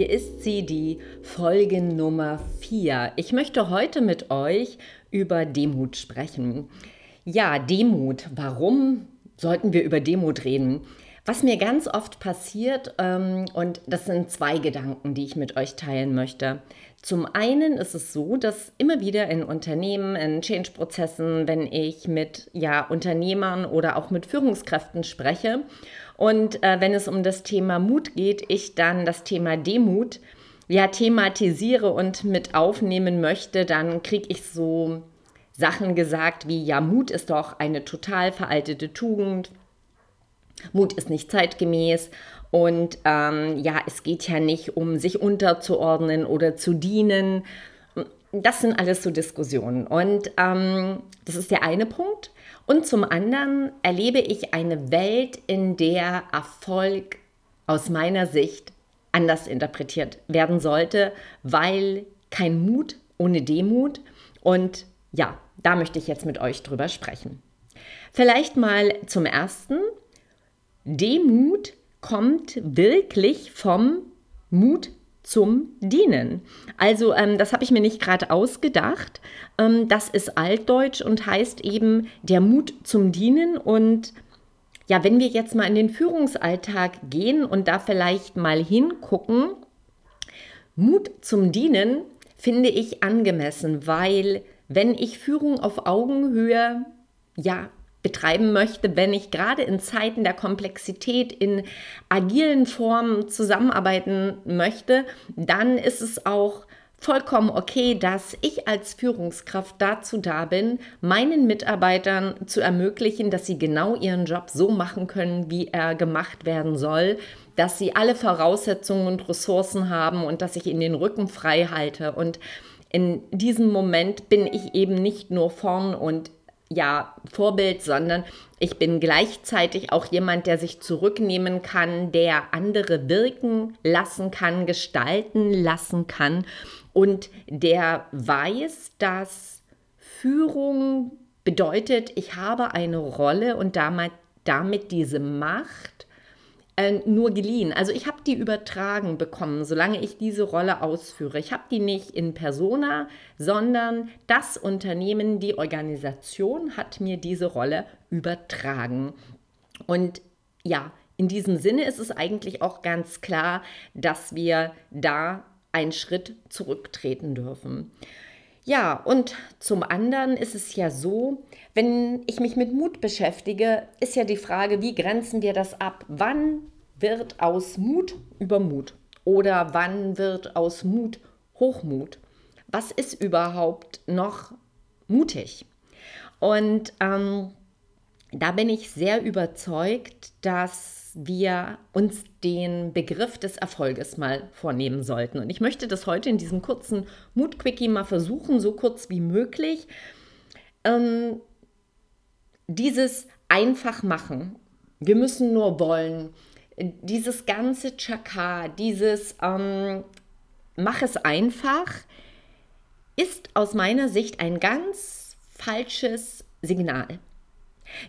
Hier ist sie, die Folge Nummer 4. Ich möchte heute mit euch über Demut sprechen. Ja, Demut. Warum sollten wir über Demut reden? Was mir ganz oft passiert, ähm, und das sind zwei Gedanken, die ich mit euch teilen möchte. Zum einen ist es so, dass immer wieder in Unternehmen, in Change-Prozessen, wenn ich mit ja, Unternehmern oder auch mit Führungskräften spreche und äh, wenn es um das Thema Mut geht, ich dann das Thema Demut ja thematisiere und mit aufnehmen möchte, dann kriege ich so Sachen gesagt wie, ja, Mut ist doch eine total veraltete Tugend. Mut ist nicht zeitgemäß und ähm, ja, es geht ja nicht um sich unterzuordnen oder zu dienen. Das sind alles so Diskussionen und ähm, das ist der eine Punkt. Und zum anderen erlebe ich eine Welt, in der Erfolg aus meiner Sicht anders interpretiert werden sollte, weil kein Mut ohne Demut. Und ja, da möchte ich jetzt mit euch drüber sprechen. Vielleicht mal zum ersten. Demut kommt wirklich vom Mut zum Dienen. Also ähm, das habe ich mir nicht gerade ausgedacht. Ähm, das ist altdeutsch und heißt eben der Mut zum Dienen. Und ja, wenn wir jetzt mal in den Führungsalltag gehen und da vielleicht mal hingucken, Mut zum Dienen finde ich angemessen, weil wenn ich Führung auf Augenhöhe ja betreiben möchte, wenn ich gerade in Zeiten der Komplexität in agilen Formen zusammenarbeiten möchte, dann ist es auch vollkommen okay, dass ich als Führungskraft dazu da bin, meinen Mitarbeitern zu ermöglichen, dass sie genau ihren Job so machen können, wie er gemacht werden soll, dass sie alle Voraussetzungen und Ressourcen haben und dass ich ihnen den Rücken frei halte. Und in diesem Moment bin ich eben nicht nur vorn und ja, Vorbild, sondern ich bin gleichzeitig auch jemand, der sich zurücknehmen kann, der andere wirken lassen kann, gestalten lassen kann und der weiß, dass Führung bedeutet, ich habe eine Rolle und damit, damit diese Macht äh, nur geliehen. Also ich habe die übertragen bekommen, solange ich diese Rolle ausführe. Ich habe die nicht in persona, sondern das Unternehmen, die Organisation hat mir diese Rolle übertragen. Und ja, in diesem Sinne ist es eigentlich auch ganz klar, dass wir da einen Schritt zurücktreten dürfen. Ja, und zum anderen ist es ja so, wenn ich mich mit Mut beschäftige, ist ja die Frage, wie grenzen wir das ab? Wann wird aus Mut Übermut? Oder wann wird aus Mut Hochmut? Was ist überhaupt noch mutig? Und ähm, da bin ich sehr überzeugt, dass wir uns den Begriff des Erfolges mal vornehmen sollten. Und ich möchte das heute in diesem kurzen Mut-Quickie mal versuchen, so kurz wie möglich. Ähm, dieses einfach machen. Wir müssen nur wollen. Dieses ganze Chaka, dieses ähm, Mach es einfach, ist aus meiner Sicht ein ganz falsches Signal.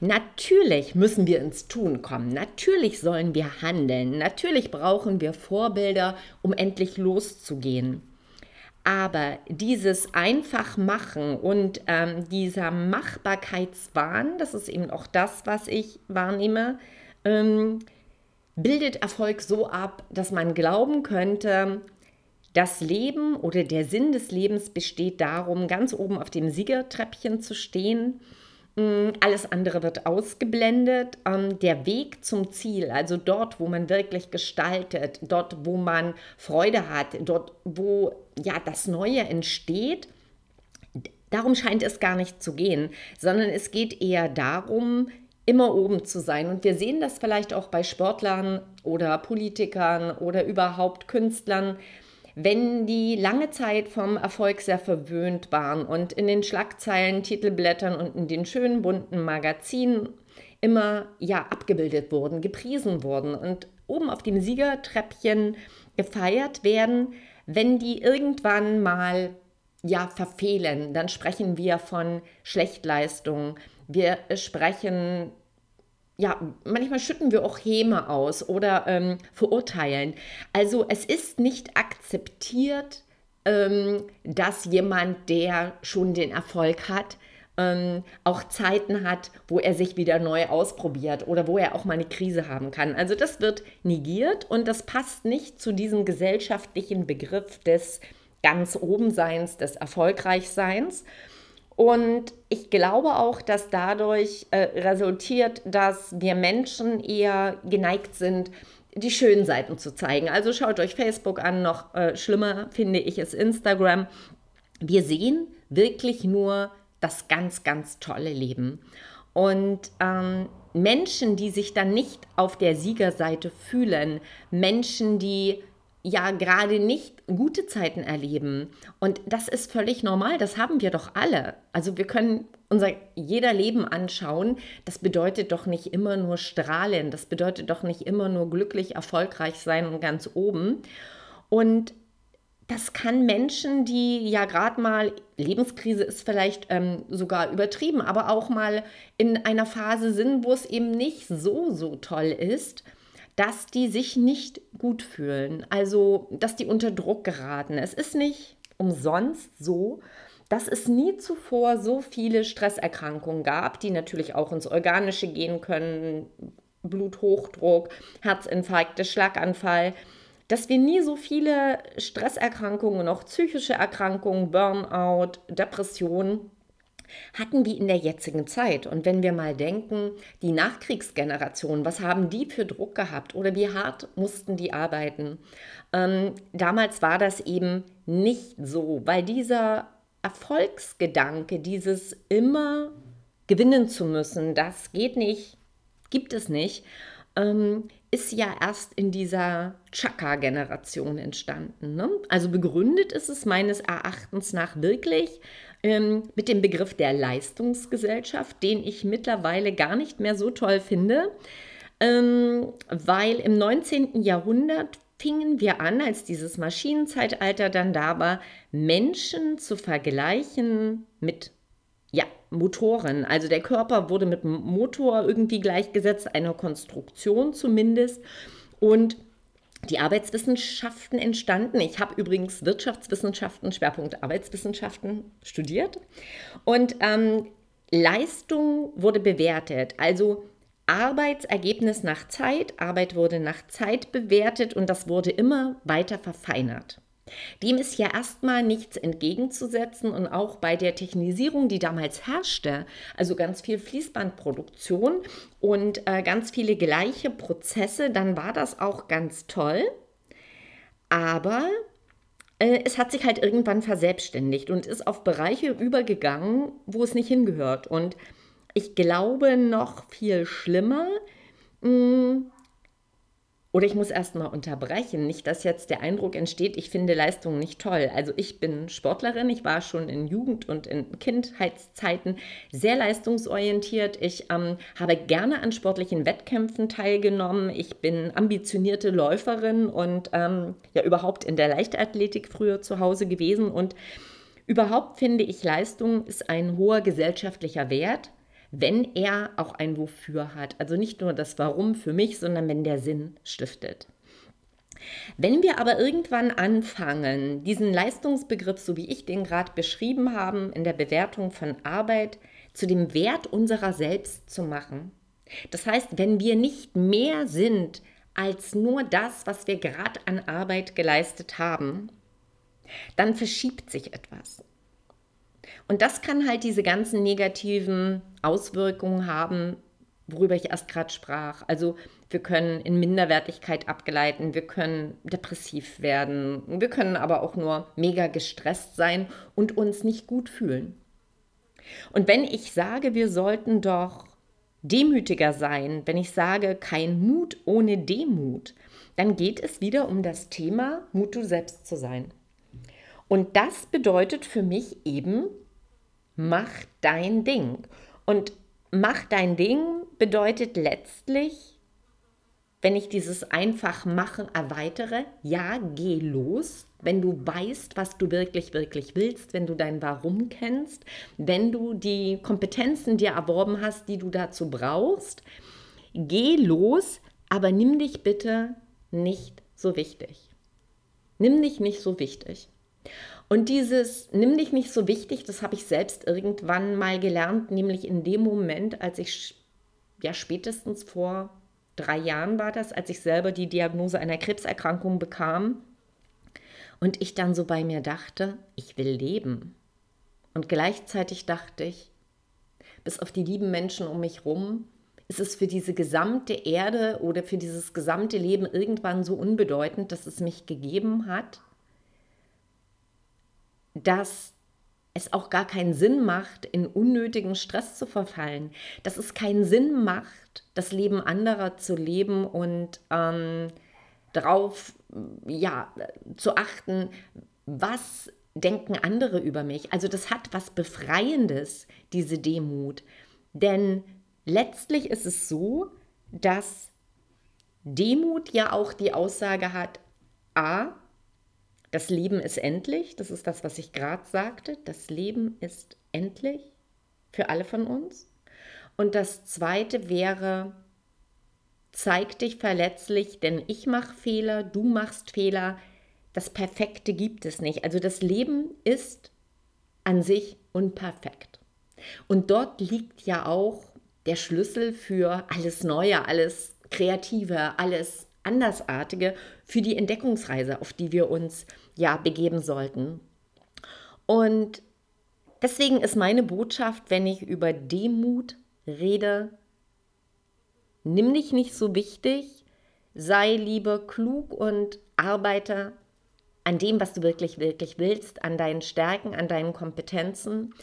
Natürlich müssen wir ins Tun kommen, natürlich sollen wir handeln, natürlich brauchen wir Vorbilder, um endlich loszugehen. Aber dieses Einfachmachen und ähm, dieser Machbarkeitswahn, das ist eben auch das, was ich wahrnehme, ähm, bildet Erfolg so ab, dass man glauben könnte, das Leben oder der Sinn des Lebens besteht darum, ganz oben auf dem Siegertreppchen zu stehen Mm, alles andere wird ausgeblendet. Ähm, der Weg zum Ziel, also dort, wo man wirklich gestaltet, dort, wo man Freude hat, dort, wo ja das Neue entsteht, darum scheint es gar nicht zu gehen, sondern es geht eher darum, immer oben zu sein. Und wir sehen das vielleicht auch bei Sportlern oder Politikern oder überhaupt Künstlern, wenn die lange Zeit vom Erfolg sehr verwöhnt waren und in den Schlagzeilen, Titelblättern und in den schönen bunten Magazinen immer ja abgebildet wurden, gepriesen wurden und oben auf dem Siegertreppchen gefeiert werden, wenn die irgendwann mal ja verfehlen, dann sprechen wir von Schlechtleistung. Wir sprechen ja, manchmal schütten wir auch Häme aus oder ähm, verurteilen. Also es ist nicht akzeptiert, ähm, dass jemand, der schon den Erfolg hat, ähm, auch Zeiten hat, wo er sich wieder neu ausprobiert oder wo er auch mal eine Krise haben kann. Also das wird negiert und das passt nicht zu diesem gesellschaftlichen Begriff des ganz Obenseins, des Erfolgreichseins. Und ich glaube auch, dass dadurch äh, resultiert, dass wir Menschen eher geneigt sind, die schönen Seiten zu zeigen. Also schaut euch Facebook an, noch äh, schlimmer finde ich es Instagram. Wir sehen wirklich nur das ganz, ganz tolle Leben. Und ähm, Menschen, die sich dann nicht auf der Siegerseite fühlen, Menschen, die ja gerade nicht gute Zeiten erleben. Und das ist völlig normal, das haben wir doch alle. Also wir können unser jeder Leben anschauen. Das bedeutet doch nicht immer nur strahlen, das bedeutet doch nicht immer nur glücklich, erfolgreich sein und ganz oben. Und das kann Menschen, die ja gerade mal, Lebenskrise ist vielleicht ähm, sogar übertrieben, aber auch mal in einer Phase sind, wo es eben nicht so, so toll ist, dass die sich nicht gut fühlen, also dass die unter Druck geraten. Es ist nicht umsonst so, dass es nie zuvor so viele Stresserkrankungen gab, die natürlich auch ins Organische gehen können, Bluthochdruck, Herzinfarkte, Schlaganfall, dass wir nie so viele Stresserkrankungen, noch psychische Erkrankungen, Burnout, Depressionen hatten die in der jetzigen Zeit. Und wenn wir mal denken, die Nachkriegsgeneration, was haben die für Druck gehabt oder wie hart mussten die arbeiten? Ähm, damals war das eben nicht so, weil dieser Erfolgsgedanke, dieses immer gewinnen zu müssen, das geht nicht, gibt es nicht, ähm, ist ja erst in dieser Chaka-Generation entstanden. Ne? Also begründet ist es meines Erachtens nach wirklich ähm, mit dem Begriff der Leistungsgesellschaft, den ich mittlerweile gar nicht mehr so toll finde, ähm, weil im 19. Jahrhundert fingen wir an, als dieses Maschinenzeitalter dann da war, Menschen zu vergleichen mit ja, Motoren. Also der Körper wurde mit dem Motor irgendwie gleichgesetzt, einer Konstruktion zumindest. Und die Arbeitswissenschaften entstanden. Ich habe übrigens Wirtschaftswissenschaften, Schwerpunkt Arbeitswissenschaften studiert. Und ähm, Leistung wurde bewertet. Also Arbeitsergebnis nach Zeit, Arbeit wurde nach Zeit bewertet und das wurde immer weiter verfeinert. Dem ist ja erstmal nichts entgegenzusetzen und auch bei der Technisierung, die damals herrschte, also ganz viel Fließbandproduktion und äh, ganz viele gleiche Prozesse, dann war das auch ganz toll. Aber äh, es hat sich halt irgendwann verselbstständigt und ist auf Bereiche übergegangen, wo es nicht hingehört. Und ich glaube noch viel schlimmer, mh, hm, oder ich muss erst mal unterbrechen, nicht, dass jetzt der Eindruck entsteht, ich finde Leistungen nicht toll. Also ich bin Sportlerin, ich war schon in Jugend- und in Kindheitszeiten sehr leistungsorientiert. Ich ähm, habe gerne an sportlichen Wettkämpfen teilgenommen. Ich bin ambitionierte Läuferin und ähm, ja überhaupt in der Leichtathletik früher zu Hause gewesen. Und überhaupt finde ich, Leistung ist ein hoher gesellschaftlicher Wert wenn er auch ein Wofür hat. Also nicht nur das Warum für mich, sondern wenn der Sinn stiftet. Wenn wir aber irgendwann anfangen, diesen Leistungsbegriff, so wie ich den gerade beschrieben habe, in der Bewertung von Arbeit zu dem Wert unserer selbst zu machen, das heißt, wenn wir nicht mehr sind als nur das, was wir gerade an Arbeit geleistet haben, dann verschiebt sich etwas. Und das kann halt diese ganzen negativen Auswirkungen haben, worüber ich erst gerade sprach. Also wir können in Minderwertigkeit abgeleiten, wir können depressiv werden, wir können aber auch nur mega gestresst sein und uns nicht gut fühlen. Und wenn ich sage, wir sollten doch demütiger sein, wenn ich sage, kein Mut ohne Demut, dann geht es wieder um das Thema Mut, du selbst zu sein. Und das bedeutet für mich eben, mach dein Ding. Und mach dein Ding bedeutet letztlich, wenn ich dieses einfach machen erweitere, ja, geh los, wenn du weißt, was du wirklich, wirklich willst, wenn du dein Warum kennst, wenn du die Kompetenzen dir erworben hast, die du dazu brauchst, geh los, aber nimm dich bitte nicht so wichtig. Nimm dich nicht so wichtig. Und dieses Nimm dich nicht so wichtig, das habe ich selbst irgendwann mal gelernt, nämlich in dem Moment, als ich ja spätestens vor drei Jahren war das, als ich selber die Diagnose einer Krebserkrankung bekam und ich dann so bei mir dachte, ich will leben. Und gleichzeitig dachte ich, bis auf die lieben Menschen um mich rum, ist es für diese gesamte Erde oder für dieses gesamte Leben irgendwann so unbedeutend, dass es mich gegeben hat, dass es auch gar keinen Sinn macht, in unnötigen Stress zu verfallen, dass es keinen Sinn macht, das Leben anderer zu leben und ähm, darauf ja, zu achten, was denken andere über mich. Also das hat was Befreiendes, diese Demut. Denn letztlich ist es so, dass Demut ja auch die Aussage hat, a, das Leben ist endlich, das ist das, was ich gerade sagte, das Leben ist endlich für alle von uns. Und das Zweite wäre, zeig dich verletzlich, denn ich mache Fehler, du machst Fehler. Das Perfekte gibt es nicht. Also das Leben ist an sich unperfekt. Und dort liegt ja auch der Schlüssel für alles Neue, alles Kreative, alles Andersartige, für die Entdeckungsreise, auf die wir uns ja begeben sollten. Und deswegen ist meine Botschaft, wenn ich über Demut rede, nimm dich nicht so wichtig, sei lieber klug und arbeite an dem, was du wirklich, wirklich willst, an deinen Stärken, an deinen Kompetenzen.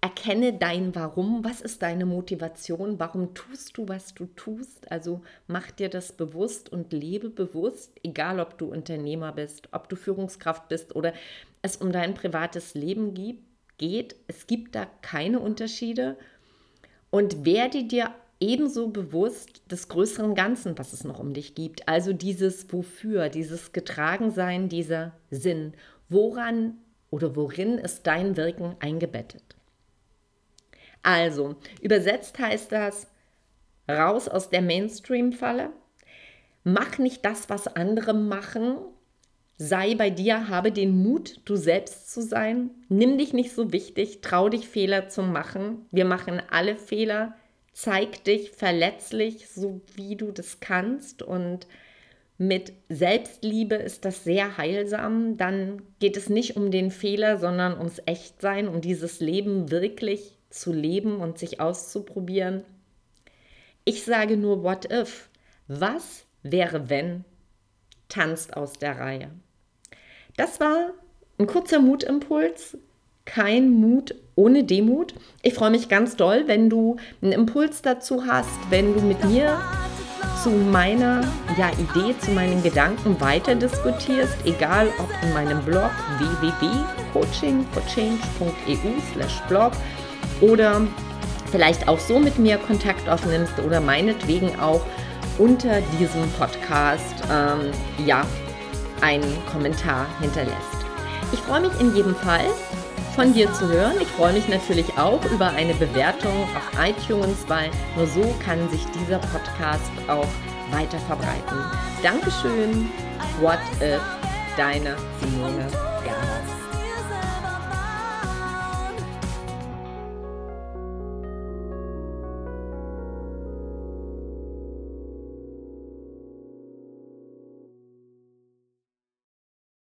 Erkenne dein Warum, was ist deine Motivation, warum tust du, was du tust. Also mach dir das bewusst und lebe bewusst, egal ob du Unternehmer bist, ob du Führungskraft bist oder es um dein privates Leben geht. Es gibt da keine Unterschiede. Und werde dir ebenso bewusst des größeren Ganzen, was es noch um dich gibt. Also dieses Wofür, dieses Getragensein, dieser Sinn. Woran oder worin ist dein Wirken eingebettet? Also, übersetzt heißt das, raus aus der Mainstream-Falle, mach nicht das, was andere machen, sei bei dir, habe den Mut, du selbst zu sein, nimm dich nicht so wichtig, trau dich Fehler zu machen. Wir machen alle Fehler, zeig dich verletzlich, so wie du das kannst. Und mit Selbstliebe ist das sehr heilsam. Dann geht es nicht um den Fehler, sondern ums Echtsein, um dieses Leben wirklich zu leben und sich auszuprobieren. Ich sage nur, what if? Was wäre, wenn? Tanzt aus der Reihe. Das war ein kurzer Mutimpuls. Kein Mut ohne Demut. Ich freue mich ganz doll, wenn du einen Impuls dazu hast, wenn du mit mir zu meiner ja, Idee, zu meinen Gedanken weiter diskutierst, egal ob in meinem Blog www.coachingforchange.eu/blog oder vielleicht auch so mit mir Kontakt aufnimmst oder meinetwegen auch unter diesem Podcast ähm, ja einen Kommentar hinterlässt. Ich freue mich in jedem Fall von dir zu hören. Ich freue mich natürlich auch über eine Bewertung auf iTunes, weil nur so kann sich dieser Podcast auch weiter verbreiten. Dankeschön. What if? Deine Simone.